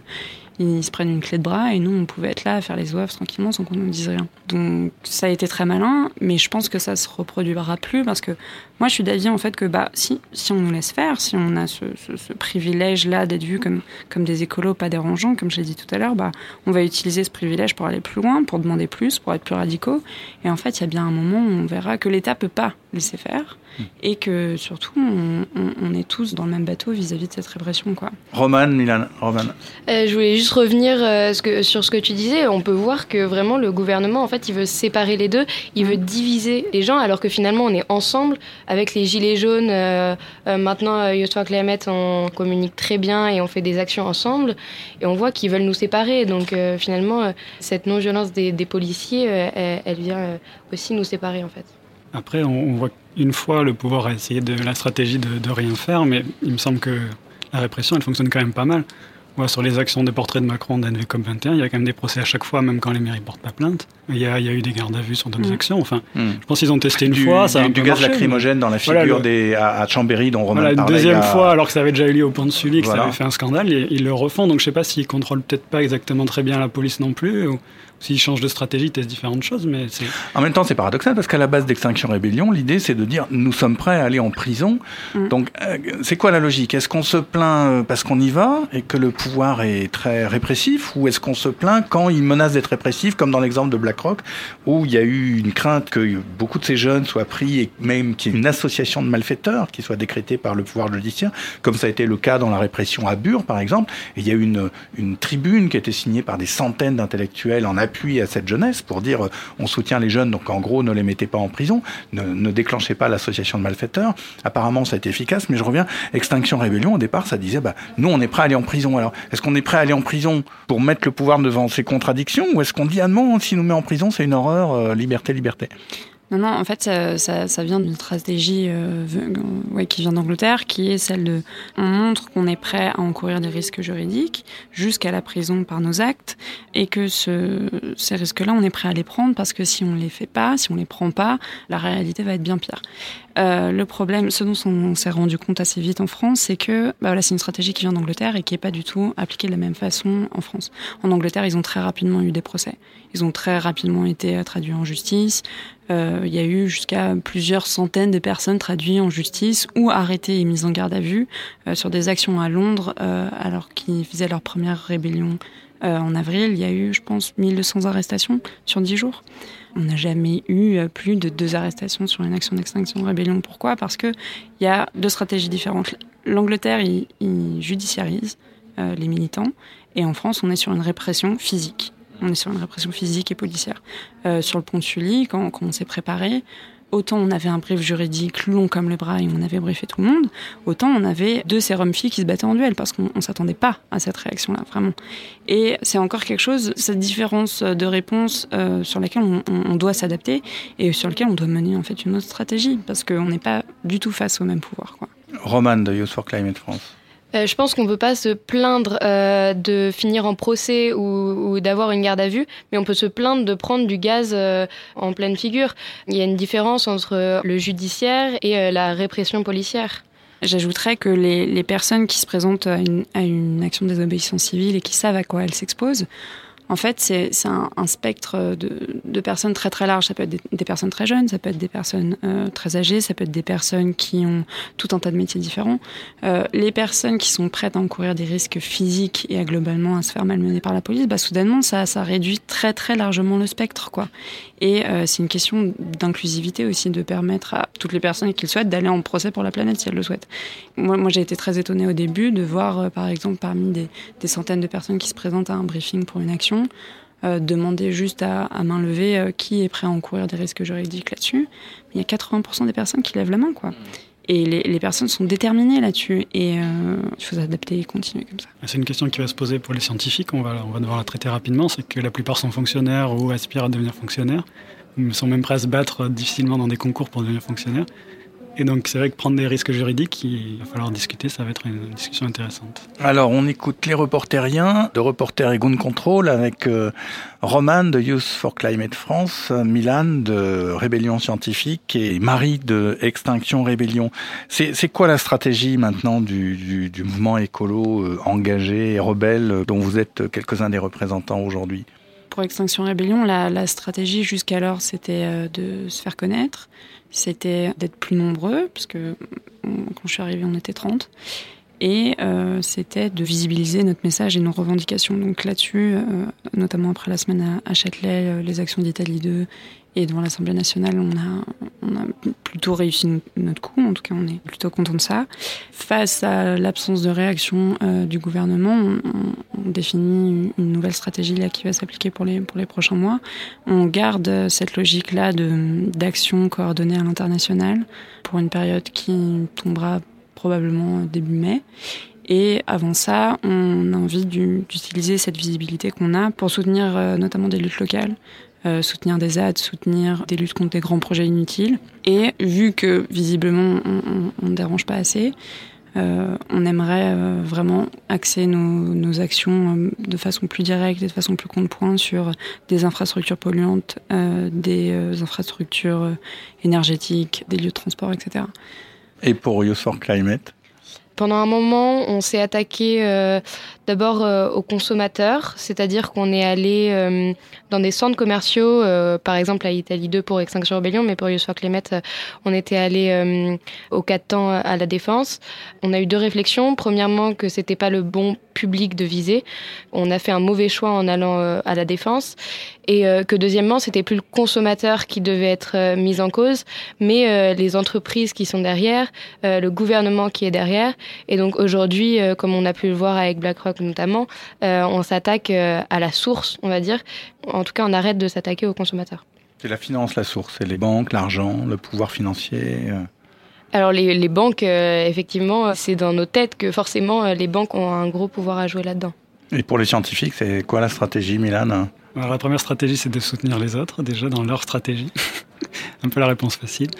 ils se prennent une clé de bras et nous, on pouvait être là à faire les oeuvres tranquillement sans qu'on nous dise rien. Donc ça a été très malin, mais je pense que ça se reproduira plus parce que moi, je suis d'avis en fait que bah si si on nous laisse faire, si on a ce, ce, privilège-là d'être vu comme comme des écolos pas dérangeants, comme je l'ai dit tout à l'heure, bah on va utiliser ce privilège pour aller plus loin, pour demander plus, pour être plus radicaux. Et en fait, il y a bien un moment où on verra que l'État peut pas laisser faire et que surtout on, est tous dans le même bateau vis-à-vis de cette répression. Quoi. Roman, Milan, Roman. Euh, je voulais juste revenir euh, sur ce que tu disais. On peut voir que vraiment le gouvernement, en fait, il veut séparer les deux, il veut diviser les gens, alors que finalement on est ensemble avec les gilets jaunes. Euh, maintenant, Yoshua Climate, on communique très bien et on fait des actions ensemble, et on voit qu'ils veulent nous séparer. Donc finalement, cette non-violence des, policiers, elle, elle, vient aussi nous séparer en fait. Après, on, voit une fois le pouvoir a essayé de la stratégie de, rien faire, mais il me semble que la répression, elle fonctionne quand même pas mal. Sur les actions de portrait de Macron d'NVCOM 21, il y a quand même des procès à chaque fois, même quand les mairies portent pas plainte. Il y a, il y a eu des gardes à vue sur d'autres mm. actions. Enfin, mm. je pense qu'ils ont testé une fois. Ça du, du gaz lacrymogène dans la figure des, à, Chambéry, dont Romain voilà, Une deuxième fois, alors que ça avait déjà eu lieu au pont de Sully, que ça avait fait un scandale, ils, ils le refont. Donc je sais pas s'ils contrôlent peut-être pas exactement très bien la police non plus. Ou S'ils changent de stratégie, ils testent différentes choses, mais c'est... En même temps, c'est paradoxal, parce qu'à la base d'Extinction Rébellion, l'idée, c'est de dire, nous sommes prêts à aller en prison. Mm. Donc, euh, c'est quoi la logique? Est-ce qu'on se plaint euh, parce qu'on y va et que le pouvoir est très répressif, ou est-ce qu'on se plaint quand il menace d'être répressif, comme dans l'exemple de BlackRock, où il y a eu une crainte que beaucoup de ces jeunes soient pris, et même qu'il y ait une association de malfaiteurs qui soit décrétée par le pouvoir judiciaire, comme ça a été le cas dans la répression à Bure, par exemple. Et il y a eu une, une tribune qui a été signée par des centaines d'intellectuels en appui appui à cette jeunesse pour dire euh, on soutient les jeunes, donc en gros ne les mettez pas en prison, ne, ne déclenchez pas l'association de malfaiteurs. Apparemment ça a été efficace, mais je reviens, Extinction Rébellion, au départ ça disait bah, nous on est prêt à aller en prison. Alors est-ce qu'on est prêt à aller en prison pour mettre le pouvoir devant ses contradictions ou est-ce qu'on dit ah non, si nous met en prison c'est une horreur, euh, liberté, liberté? Non, non, en fait, ça, vient d'une stratégie euh, qui vient d'Angleterre, qui est celle de on montre qu'on est prêt à encourir des risques juridiques jusqu'à la prison par nos actes, et que ce, ces risques-là, on est prêt à les prendre parce que si on les fait pas, si on les prend pas, la réalité va être bien pire. Euh, le problème, ce dont on s'est rendu compte assez vite en France, c'est que bah voilà, c'est une stratégie qui vient d'Angleterre et qui est pas du tout appliquée de la même façon en France. En Angleterre, ils ont très rapidement eu des procès. Ils ont très rapidement été traduits en justice. Euh, il y a eu jusqu'à plusieurs centaines de personnes traduites en justice ou arrêtées et mises en garde à vue euh, sur des actions à Londres euh, alors qu'ils faisaient leur première rébellion euh, en avril. Il y a eu, je pense, 1200 arrestations sur 10 jours. On n'a jamais eu euh, plus de deux arrestations sur une action d'extinction de rébellion. Pourquoi? Parce qu'il y a deux stratégies différentes. L'Angleterre, il, judiciarise euh, les militants et en France, on est sur une répression physique. On est sur une répression physique et policière. Euh, sur le pont de Sully, quand on s'est préparé, autant on avait un brief juridique long comme le bras et on avait briefé tout le monde, autant on avait deux sérum filles qui se battaient en duel parce qu'on ne s'attendait pas à cette réaction-là, vraiment. Et c'est encore quelque chose, cette différence de réponse euh, sur laquelle on, doit s'adapter et sur laquelle on doit mener en fait une autre stratégie parce qu'on n'est pas du tout face au même pouvoir. Roman de Youth for Climate France. Euh, je pense qu'on ne peut pas se plaindre euh, de finir en procès ou, d'avoir une garde à vue, mais on peut se plaindre de prendre du gaz euh, en pleine figure. Il y a une différence entre le judiciaire et la répression policière. J'ajouterais que les, personnes qui se présentent à une action de désobéissance civile et qui savent à quoi elles s'exposent, en fait, c'est un, spectre de, personnes très très large. Ça peut être des, des, personnes très jeunes, ça peut être des personnes euh, très âgées, ça peut être des personnes qui ont tout un tas de métiers différents. Euh, les personnes qui sont prêtes à encourir des risques physiques et à globalement à se faire malmener par la police, bah, soudainement, ça, ça réduit très très largement le spectre. quoi. Et euh, c'est une question d'inclusivité aussi, de permettre à toutes les personnes qui le souhaitent d'aller en procès pour la planète si elles le souhaitent. Moi, j'ai été très étonnée au début de voir, euh, par exemple, parmi des, des centaines de personnes qui se présentent à un briefing pour une action, euh, demander juste à, à, main levée euh, qui est prêt à encourir des risques juridiques là-dessus. Il y a 80% des personnes qui lèvent la main, quoi. Et les, personnes sont déterminées là-dessus. Et euh, il faut s'adapter et continuer comme ça. C'est une question qui va se poser pour les scientifiques. On va, on va devoir la traiter rapidement. C'est que la plupart sont fonctionnaires ou aspirent à devenir fonctionnaires. Ils sont même prêts à se battre difficilement dans des concours pour devenir fonctionnaires. Et donc c'est vrai que prendre des risques juridiques, il va falloir discuter, ça va être une discussion intéressante. Alors on écoute les reporteriens de Reporter et Gun Control avec euh, Roman de Youth for Climate France, Milan de Rébellion Scientifique et Marie de Extinction Rébellion. C'est quoi la stratégie maintenant du, du, du mouvement écolo euh, engagé et rebelle dont vous êtes quelques-uns des représentants aujourd'hui? Pour Extinction Rébellion, la, la stratégie jusqu'alors, c'était euh, de se faire connaître, c'était d'être plus nombreux, parce que quand je suis arrivée, on était 30, et euh, c'était de visibiliser notre message et nos revendications. Donc là-dessus, euh, notamment après la semaine à, à Châtelet, euh, les actions d'Italie 2 et devant l'Assemblée nationale, on a, plutôt réussi notre coup. En tout cas, on est plutôt content de ça. Face à l'absence de réaction euh, du gouvernement, on, définit une nouvelle stratégie là qui va s'appliquer pour les pour les prochains mois. On garde cette logique là de d'action coordonnée à l'international pour une période qui tombera probablement début mai. Et avant ça, on a envie d'utiliser cette visibilité qu'on a pour soutenir euh, notamment des luttes locales, euh, soutenir des aides, soutenir des luttes contre des grands projets inutiles. Et vu que visiblement on ne dérange pas assez, euh, on aimerait euh, vraiment axer nos, nos actions euh, de façon plus directe et de façon plus compte-point sur des infrastructures polluantes, euh, des euh, infrastructures énergétiques, des lieux de transport, etc. Et pour Youth for Climate? Pendant un moment, on s'est attaqué euh, d'abord euh, aux consommateurs, c'est-à-dire qu'on est allé euh, dans des centres commerciaux, euh, par exemple à Italie 2 pour Extinction Rebellion, mais pour for Climate, euh, on était allé euh, au 4 temps à la Défense. On a eu deux réflexions. Premièrement, que c'était pas le bon public de viser. On a fait un mauvais choix en allant euh, à la Défense. Et euh, que deuxièmement, c'était plus le consommateur qui devait être euh, mis en cause, mais euh, les entreprises qui sont derrière, euh, le gouvernement qui est derrière. Et donc aujourd'hui, euh, comme on a pu le voir avec BlackRock notamment, euh, on s'attaque euh, à la source, on va dire. En tout cas, on arrête de s'attaquer aux consommateurs. C'est la finance, la source, c'est les banques, l'argent, le pouvoir financier. Euh... Alors les, les banques, euh, effectivement, c'est dans nos têtes que forcément les banques ont un gros pouvoir à jouer là-dedans. Et pour les scientifiques, c'est quoi la stratégie, Milan? Alors la première stratégie, c'est de soutenir les autres, déjà dans leur stratégie. un peu la réponse facile.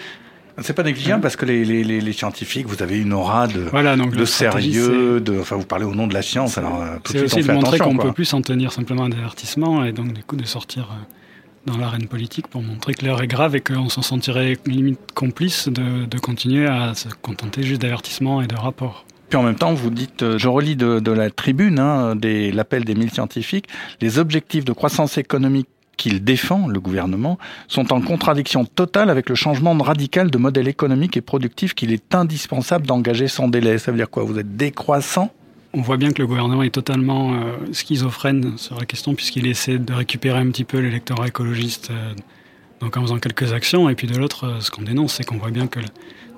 C'est pas négligeable parce que les, les, les, scientifiques, vous avez une aura de, voilà, donc de sérieux, de, enfin vous parlez au nom de la science. Alors euh, tout de suite aussi on fait de montrer qu'on ne peut plus s'en tenir simplement à un avertissement et donc du coup de sortir euh, dans l'arène politique pour montrer que l'heure est grave et qu'on s'en sentirait limite complice de, de continuer à se contenter juste d'avertissements et de rapports. Puis en même temps, vous dites, euh, je relis de, de la tribune, hein, des, l'appel des mille scientifiques, les objectifs de croissance économique qu'il défend, le gouvernement, sont en contradiction totale avec le changement radical de modèle économique et productif qu'il est indispensable d'engager sans délai. Ça veut dire quoi? Vous êtes décroissant? On voit bien que le gouvernement est totalement euh, schizophrène sur la question puisqu'il essaie de récupérer un petit peu l'électorat écologiste euh, en faisant quelques actions. Et puis de l'autre, euh, ce qu'on dénonce, c'est qu'on voit bien que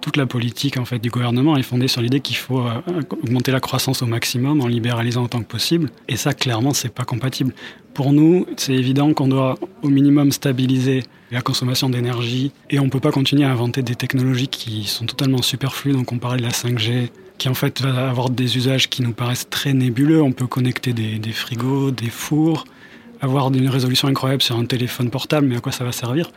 toute la politique en fait du gouvernement est fondée sur l'idée qu'il faut euh, augmenter la croissance au maximum en libéralisant autant que possible. Et ça, clairement, c'est pas compatible. Pour nous, c'est évident qu'on doit au minimum stabiliser la consommation d'énergie et on peut pas continuer à inventer des technologies qui sont totalement superflues. Donc on parlait de la 5G qui en fait va avoir des usages qui nous paraissent très nébuleux. On peut connecter des, des frigos, des fours, avoir une résolution incroyable sur un téléphone portable, mais à quoi ça va servir?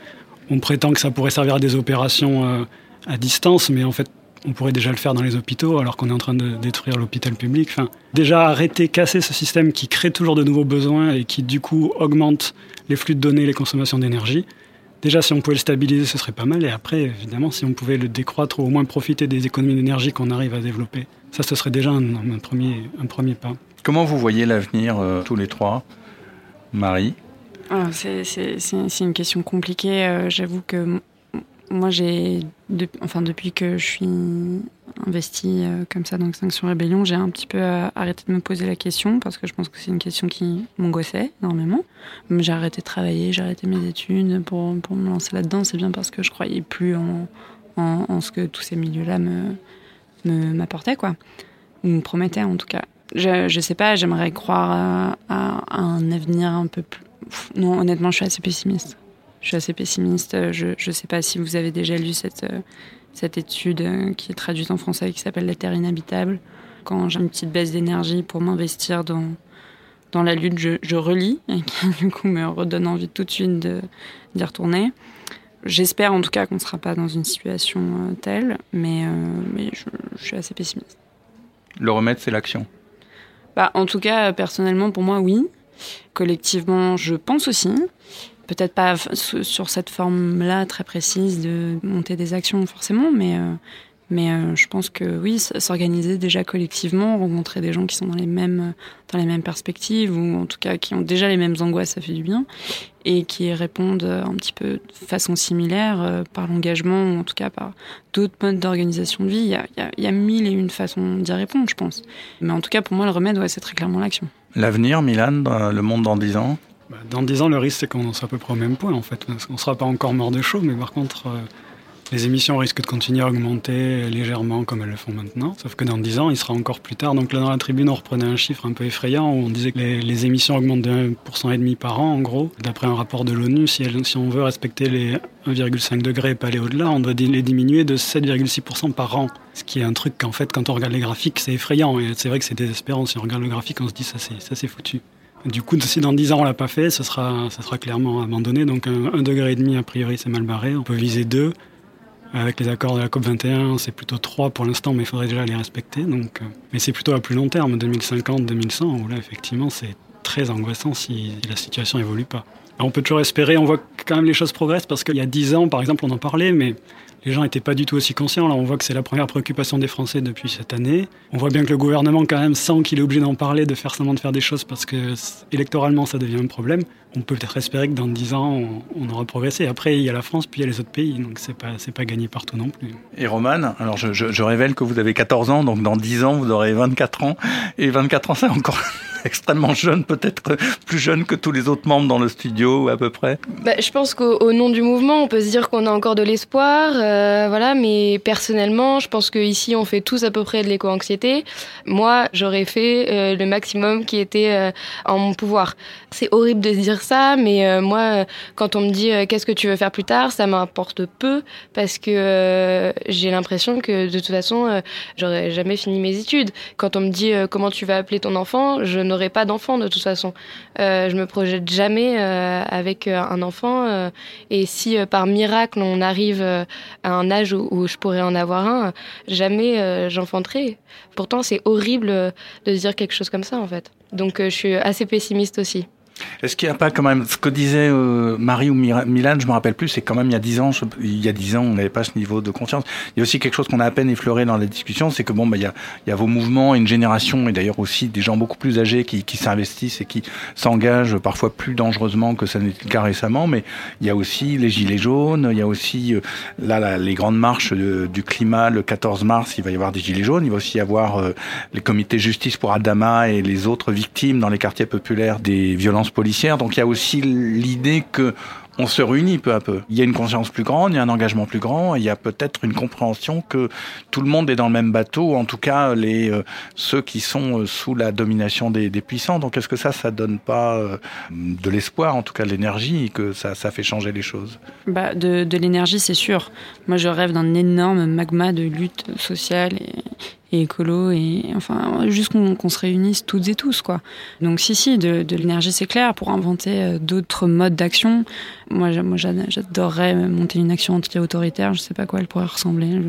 On prétend que ça pourrait servir à des opérations euh, à distance, mais en fait, on pourrait déjà le faire dans les hôpitaux alors qu'on est en train de détruire l'hôpital public. Enfin, déjà arrêter, casser ce système qui crée toujours de nouveaux besoins et qui du coup augmente les flux de données, les consommations d'énergie. Déjà, si on pouvait le stabiliser, ce serait pas mal. Et après, évidemment, si on pouvait le décroître ou au moins profiter des économies d'énergie qu'on arrive à développer, ça, ce serait déjà un, un, premier, un premier pas. Comment vous voyez l'avenir, euh, tous les trois Marie? Ah, C'est une question compliquée. Euh, J'avoue que moi, j'ai, enfin, depuis que je suis investie euh, comme ça dans Extinction Rébellion, j'ai un petit peu euh, arrêté de me poser la question parce que je pense que c'est une question qui m'angoissait énormément. J'ai arrêté de travailler, j'ai arrêté mes études pour, pour me lancer là-dedans. C'est bien parce que je croyais plus en, en, ce que tous ces milieux-là me, me, m'apportaient, quoi. Ou me promettaient, en tout cas. Je, je sais pas, j'aimerais croire à, à un avenir un peu plus. Non, honnêtement, je suis assez pessimiste. Je suis assez pessimiste. Je ne sais pas si vous avez déjà lu cette, cette étude qui est traduite en français qui s'appelle La Terre inhabitable. Quand j'ai une petite baisse d'énergie pour m'investir dans, dans la lutte, je, je, relis et qui du coup me redonne envie tout de suite d'y retourner. J'espère en tout cas qu'on ne sera pas dans une situation euh, telle, mais, euh, mais je, je, suis assez pessimiste. Le remède, c'est l'action bah, En tout cas, personnellement, pour moi, oui. Collectivement, je pense aussi peut-être pas sur cette forme-là très précise de monter des actions forcément, mais, euh, mais euh, je pense que oui, s'organiser déjà collectivement, rencontrer des gens qui sont dans les mêmes, dans les mêmes perspectives ou en tout cas qui ont déjà les mêmes angoisses, ça fait du bien et qui répondent un petit peu de façon similaire euh, par l'engagement ou en tout cas par d'autres modes d'organisation de vie. Il y, a, mille et une façons d'y répondre, je pense. Mais en tout cas, pour moi, le remède, c'est très clairement l'action. L'avenir, Milan, le monde dans 10 ans? Dans 10 ans, le risque, c'est qu'on soit à peu près au même point, en fait. On ne sera pas encore mort de chaud, mais par contre, euh, les émissions risquent de continuer à augmenter légèrement comme elles le font maintenant. Sauf que dans 10 ans, il sera encore plus tard. Donc là, dans la tribune, on reprenait un chiffre un peu effrayant où on disait que les, émissions augmentent de 1,5% par an, en gros. D'après un rapport de l'ONU, si, si, on veut respecter les 1,5 degrés et pas aller au-delà, on doit les diminuer de 7,6% par an. Ce qui est un truc qu'en fait, quand on regarde les graphiques, c'est effrayant. Et c'est vrai que c'est désespérant. Si on regarde le graphique, on se dit ça, c'est foutu. Du coup, si dans 10 ans on l'a pas fait, ce sera, ça sera clairement abandonné. Donc un, un degré et demi, a priori, c'est mal barré. On peut viser 2. Avec les accords de la COP 21, c'est plutôt 3 pour l'instant, mais il faudrait déjà les respecter. Donc, euh, mais c'est plutôt à plus long terme, 2050-2100, où là, effectivement, c'est très angoissant si la situation évolue pas. On peut toujours espérer, on voit quand même les choses progressent, parce qu'il y a 10 ans, par exemple, on en parlait, mais les gens n'étaient pas du tout aussi conscients. Là, on voit que c'est la première préoccupation des Français depuis cette année. On voit bien que le gouvernement, quand même, sent qu'il est obligé d'en parler, de faire semblant de faire des choses parce que électoralement, ça devient un problème. On peut peut-être espérer que dans 10 ans, on, aura progressé. Après, il y a la France, puis il y a les autres pays. Donc, c'est pas, pas gagné partout non plus. Et Roman, alors je, révèle que vous avez 14 ans, donc dans 10 ans, vous aurez 24 ans. Et 24 ans, c'est encore extrêmement jeune, peut-être plus jeune que tous les autres membres dans le studio, à peu près. Bah, je pense qu'au nom du mouvement, on peut se dire qu'on a encore de l'espoir. Euh, voilà, mais personnellement, je pense qu'ici, on fait tous à peu près de l'éco-anxiété. Moi, j'aurais fait euh, le maximum qui était euh, en mon pouvoir. C'est horrible de dire ça, mais euh, moi, quand on me dit qu'est-ce que tu veux faire plus tard, ça m'importe peu parce que euh, j'ai l'impression que de toute façon, j'aurais jamais fini mes études. Quand on me dit comment tu vas appeler ton enfant, je n'aurai pas d'enfant de toute façon. Euh, je me projette jamais euh, avec euh, un enfant. et si par miracle on arrive à un âge où, je pourrais en avoir un, jamais j'enfanterai. Pourtant, c'est horrible de dire quelque chose comme ça en fait. Donc, je suis assez pessimiste aussi. Est-ce qu'il n'y a pas quand même ce que disait euh, Marie ou Milan, je me rappelle plus, c'est quand même il y a dix ans, il y a dix ans, on n'avait pas ce niveau de conscience. Il y a aussi quelque chose qu'on a à peine effleuré dans la discussion, c'est que bon, bah, il y a, il y a vos mouvements, une génération et d'ailleurs aussi des gens beaucoup plus âgés qui, qui s'investissent et qui s'engagent parfois plus dangereusement que ça n'était le cas récemment. Mais il y a aussi les gilets jaunes, il y a aussi euh, là, là, les grandes marches euh, du climat le 14 mars, il va y avoir des gilets jaunes. Il va aussi y avoir euh, les comités justice pour Adama et les autres victimes dans les quartiers populaires des violences policières. Donc il y a aussi l'idée que on se réunit peu à peu. Il y a une conscience plus grande, il y a un engagement plus grand, il y a peut-être une compréhension que tout le monde est dans le même bateau, en tout cas les euh, ceux qui sont euh, sous la domination des, puissants. Donc est-ce que ça, ça donne pas euh, de l'espoir, en tout cas de l'énergie, que ça, ça fait changer les choses? Bah, de, de l'énergie, c'est sûr. Moi, je rêve d'un énorme magma de lutte sociale et, et écolo, et enfin, juste qu'on se réunisse toutes et tous, quoi. Donc, si, si, de, l'énergie, c'est clair, pour inventer euh, d'autres modes d'action. Moi, moi, j'a- j'adorerais monter une action anti-autoritaire, je sais pas quoi elle pourrait ressembler.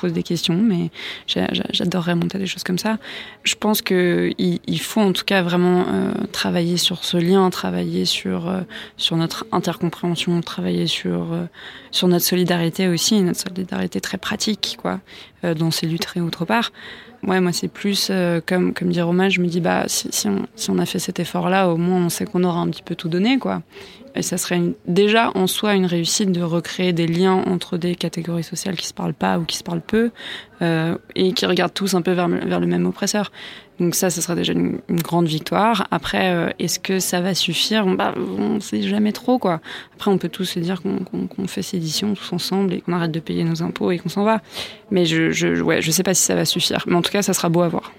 Pose des questions, mais j'a- j'a- j'adorerais monter des choses comme ça. Je pense que il, il faut en tout cas vraiment euh, travailler sur ce lien, travailler sur euh, sur notre intercompréhension, travailler sur euh, sur notre solidarité aussi, notre solidarité très pratique, quoi, dans ces luttes et autre part. Ouais, moi c'est plus euh, comme comme dit Romain, je me dis bah si, si on a fait cet effort-là, au moins on sait qu'on aura un petit peu tout donné, quoi. Et ça serait déjà en soi une réussite de recréer des liens entre des catégories sociales qui se parlent pas ou qui se parlent peu euh, et qui regardent tous un peu vers, le même oppresseur. Donc ça, ce serait déjà une, grande victoire. Après, euh, est-ce que ça va suffire? Bah, On sait jamais trop, quoi. Après, on peut tous se dire qu'on qu'on- qu'on fait sédition tous ensemble et qu'on arrête de payer nos impôts et qu'on s'en va. Mais je, je, ouais, je sais pas si ça va suffire. Mais en tout cas, ça sera beau à voir.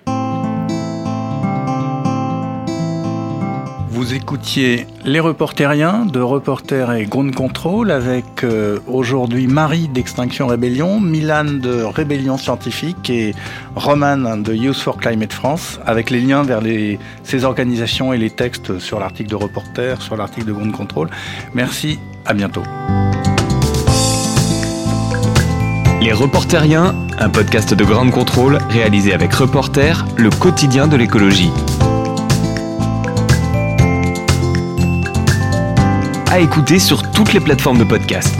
Vous écoutiez Les Reporteriens de Reporter et Ground Control avec euh, aujourd'hui Marie d'Extinction Rébellion, Milan de Rébellion Scientifique et Roman de Youth for Climate France avec les liens vers les, ces organisations et les textes sur l'article de Reporter, sur l'article de Ground Control. Merci, à bientôt. Les Reporteriens, un podcast de Grande Contrôle réalisé avec Reporter, le quotidien de l'écologie. À écouter sur toutes les plateformes de podcast.